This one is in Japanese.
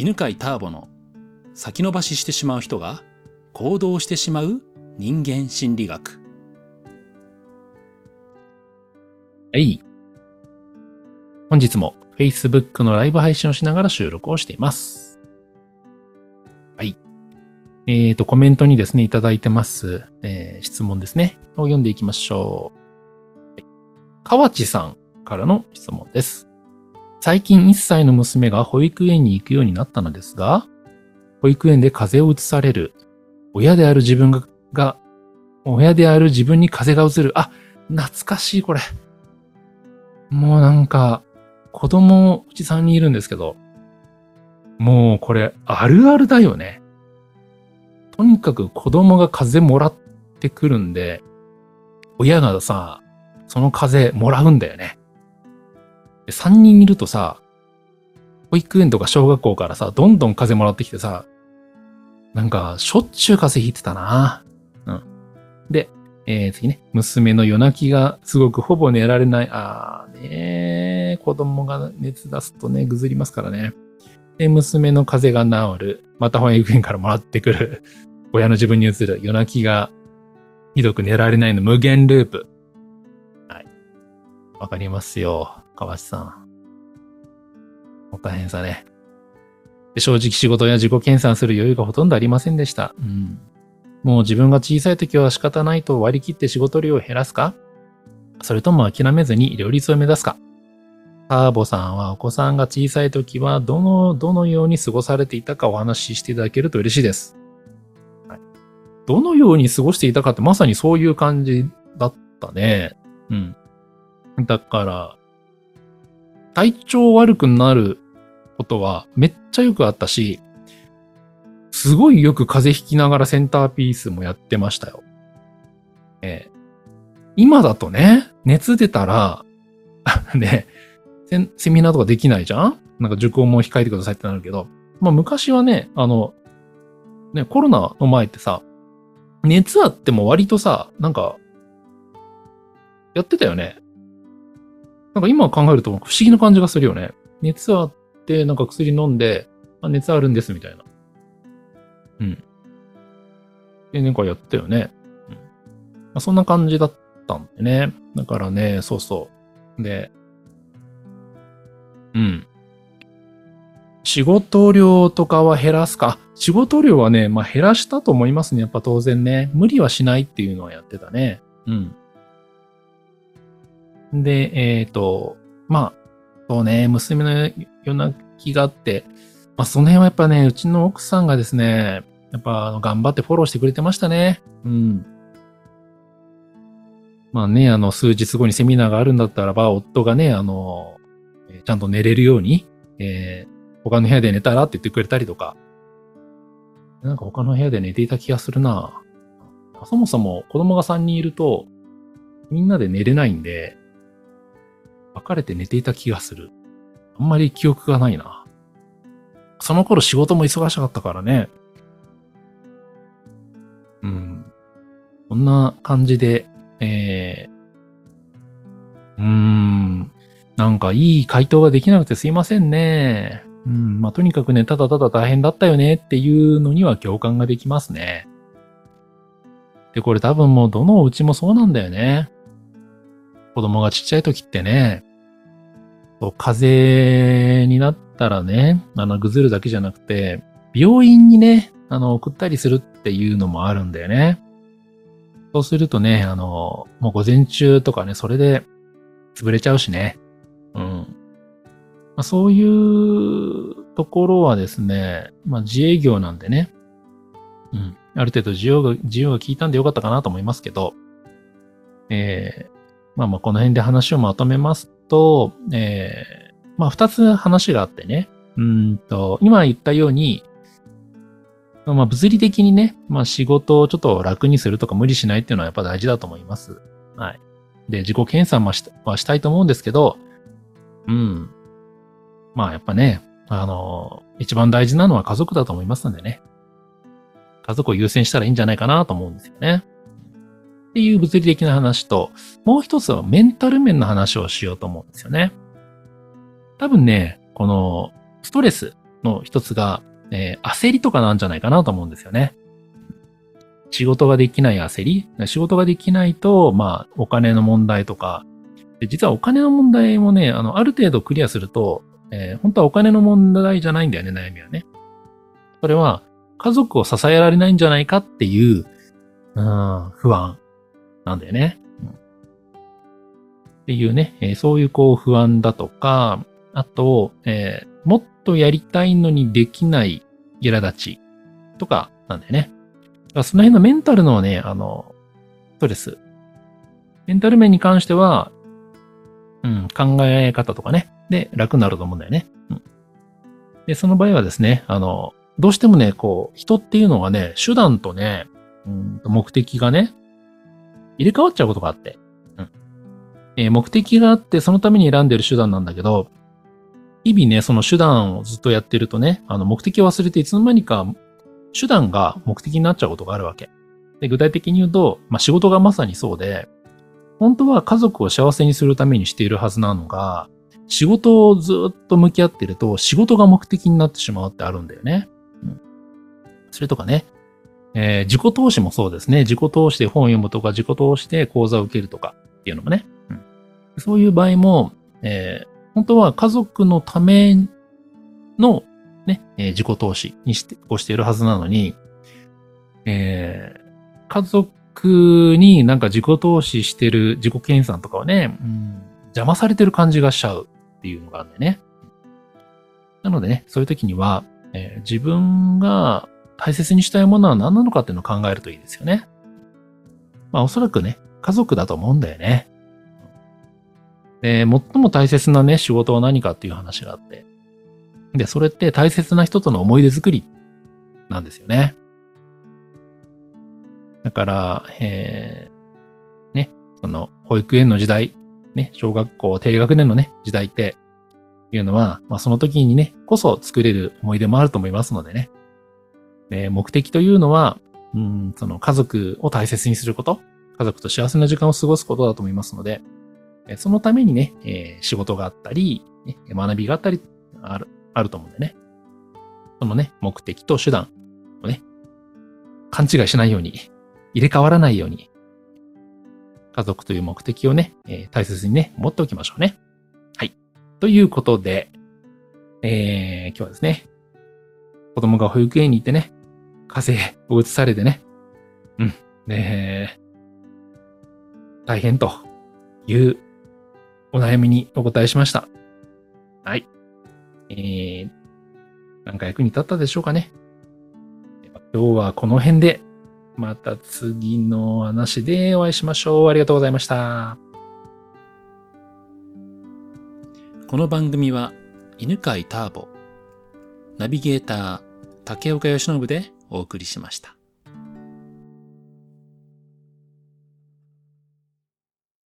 犬飼ターボの先延ばししてしまう人が行動してしまう人間心理学。はい。本日も Facebook のライブ配信をしながら収録をしています。はい。えっ、ー、と、コメントにですね、いただいてます、えー、質問ですね。を読んでいきましょう。河内さんからの質問です。最近1歳の娘が保育園に行くようになったのですが、保育園で風邪をうつされる。親である自分が、が親である自分に風邪がうつる。あ、懐かしいこれ。もうなんか、子供、うち3人いるんですけど、もうこれ、あるあるだよね。とにかく子供が風邪もらってくるんで、親がさ、その風邪もらうんだよね。で3人いるとさ、保育園とか小学校からさ、どんどん風邪もらってきてさ、なんか、しょっちゅう風邪ひいてたな。うん。で、えー、次ね、娘の夜泣きがすごくほぼ寝られない。あーねー、子供が熱出すとね、ぐずりますからね。で、娘の風邪が治る。また保育園からもらってくる。親の自分に移る。夜泣きがひどく寝られないの無限ループ。はい。わかりますよ。川内さん。大変さね。正直仕事や自己研鑽する余裕がほとんどありませんでした。うん。もう自分が小さい時は仕方ないと割り切って仕事量を減らすか？それとも諦めずに両立を目指すか？ターボさんはお子さんが小さい時はどの、どのように過ごされていたかお話ししていただけると嬉しいです。はい、どのように過ごしていたかってまさにそういう感じだったね。うん。だから、体調悪くなることはめっちゃよくあったし、すごいよく風邪ひきながらセンターピースもやってましたよ。えー、今だとね、熱出たら、ね、セミナーとかできないじゃん？なんか受講も控えてくださいってなるけど、まあ昔はね、あの、ね、コロナの前ってさ、熱あっても割とさ、なんか、やってたよね。なんか今考えると不思議な感じがするよね。熱あって、なんか薬飲んで、あ熱あるんですみたいな。うん。で、なんかやったよね。うん。まあ、そんな感じだったんでね。だからね、そうそう。で、うん。仕事量とかは減らすか。仕事量はね、まあ減らしたと思いますね。やっぱ当然ね。無理はしないっていうのはやってたね。うん。で、えっ、ー、と、まあ、そうね、娘の夜泣きがあって、まあその辺はやっぱね、うちの奥さんがですね、やっぱ頑張ってフォローしてくれてましたね。うん。まあね、あの、数日後にセミナーがあるんだったらば、夫がね、あの、ちゃんと寝れるように、えー、他の部屋で寝たらって言ってくれたりとか、なんか他の部屋で寝ていた気がするなそもそも子供が3人いると、みんなで寝れないんで、別れて寝ていた気がする。あんまり記憶がないな。その頃仕事も忙しかったからね。うん。こんな感じで、えー、うーん。なんかいい回答ができなくてすいませんね。うん。まあ、とにかくね、ただただ大変だったよねっていうのには共感ができますね。で、これ多分もうどのお家もそうなんだよね。子供がちっちゃい時ってね、風邪になったらね、あの、ぐずるだけじゃなくて、病院にね、あの、送ったりするっていうのもあるんだよね。そうするとね、あの、もう午前中とかね、それで潰れちゃうしね。うん。まあ、そういうところはですね、まあ自営業なんでね。うん。ある程度需要が、需要が効いたんでよかったかなと思いますけど、えー、まあまあこの辺で話をまとめますと、えー、まあ二つ話があってね。うんと、今言ったように、まあ物理的にね、まあ仕事をちょっと楽にするとか無理しないっていうのはやっぱ大事だと思います。はい。で、自己検査もはしたいと思うんですけど、うん。まあやっぱね、あの、一番大事なのは家族だと思いますんでね。家族を優先したらいいんじゃないかなと思うんですよね。っていう物理的な話と、もう一つはメンタル面の話をしようと思うんですよね。多分ね、このストレス、の一つが、えー焦りとかなんじゃないかなと思うんですよね。仕事ができない焦り仕事ができないと、まあ、お金の問題とか、で実はお金の問題もね、あの、ある程度クリアすると、えー本当はお金の問題じゃないんだよね、悩みはね。それは、家族を支えられないんじゃないかっていう、うん、不安なんだよね。うんっていうね、えーそういうこう不安だとか、あと、えーもっとやりたいのにできない苛立ちとかなんだよね。だからその辺のメンタルのね、あの、ストレス。メンタル面に関しては、うん、考え方とかね、で、楽になると思うんだよね。うん。で、その場合はですね、あの、どうしてもね、こう、人っていうのはね、手段とね、うん、目的がね、入れ替わっちゃうことがあって。うん。えー目的があって、そのために選んでる手段なんだけど、日々ね、その手段をずっとやってるとね、あの、目的を忘れていつの間にか、手段が目的になっちゃうことがあるわけ。で、具体的に言うと、まあ、仕事がまさにそうで、本当は家族を幸せにするためにしているはずなのが、仕事をずっと向き合ってると、仕事が目的になってしまうってあるんだよね。うん。それとかね、えー自己投資もそうですね。自己投資で本を読むとか、自己投資で講座を受けるとかっていうのもね。うん、そういう場合も、えー本当は家族のための、ね、えー自己投資にして、をしているはずなのに、えー家族になんか自己投資してる自己研鑽とかはね、うん、邪魔されてる感じがしちゃうっていうのがあるんだよね。なのでね、そういう時には、えー自分が大切にしたいものは何なのかっていうのを考えるといいですよね。まあおそらくね、家族だと思うんだよね。で、最も大切なね、仕事は何かっていう話があって。で、それって大切な人との思い出作りなんですよね。だから、えー、ね、その、保育園の時代、ね、小学校低学年のね、時代って、いうのは、まあその時にね、こそ作れる思い出もあると思いますのでね。で目的というのは、うん、その家族を大切にすること、家族と幸せな時間を過ごすことだと思いますので、えそのためにね、え仕事があったり、ね学びがあったり、ある、あると思うんでね。そのね、目的と手段をね、勘違いしないように、入れ替わらないように、家族という目的をね、え大切にね、持っておきましょうね。はい。ということで、えー今日はですね、子供が保育園に行ってね、風邪を移されてね、うん、で、大変というお悩みにお答えしました。はい。えー、なんか役に立ったでしょうかね。今日はこの辺で、また次の話でお会いしましょう。ありがとうございました。この番組は犬飼ターボ、ナビゲーター竹岡由伸でお送りしました。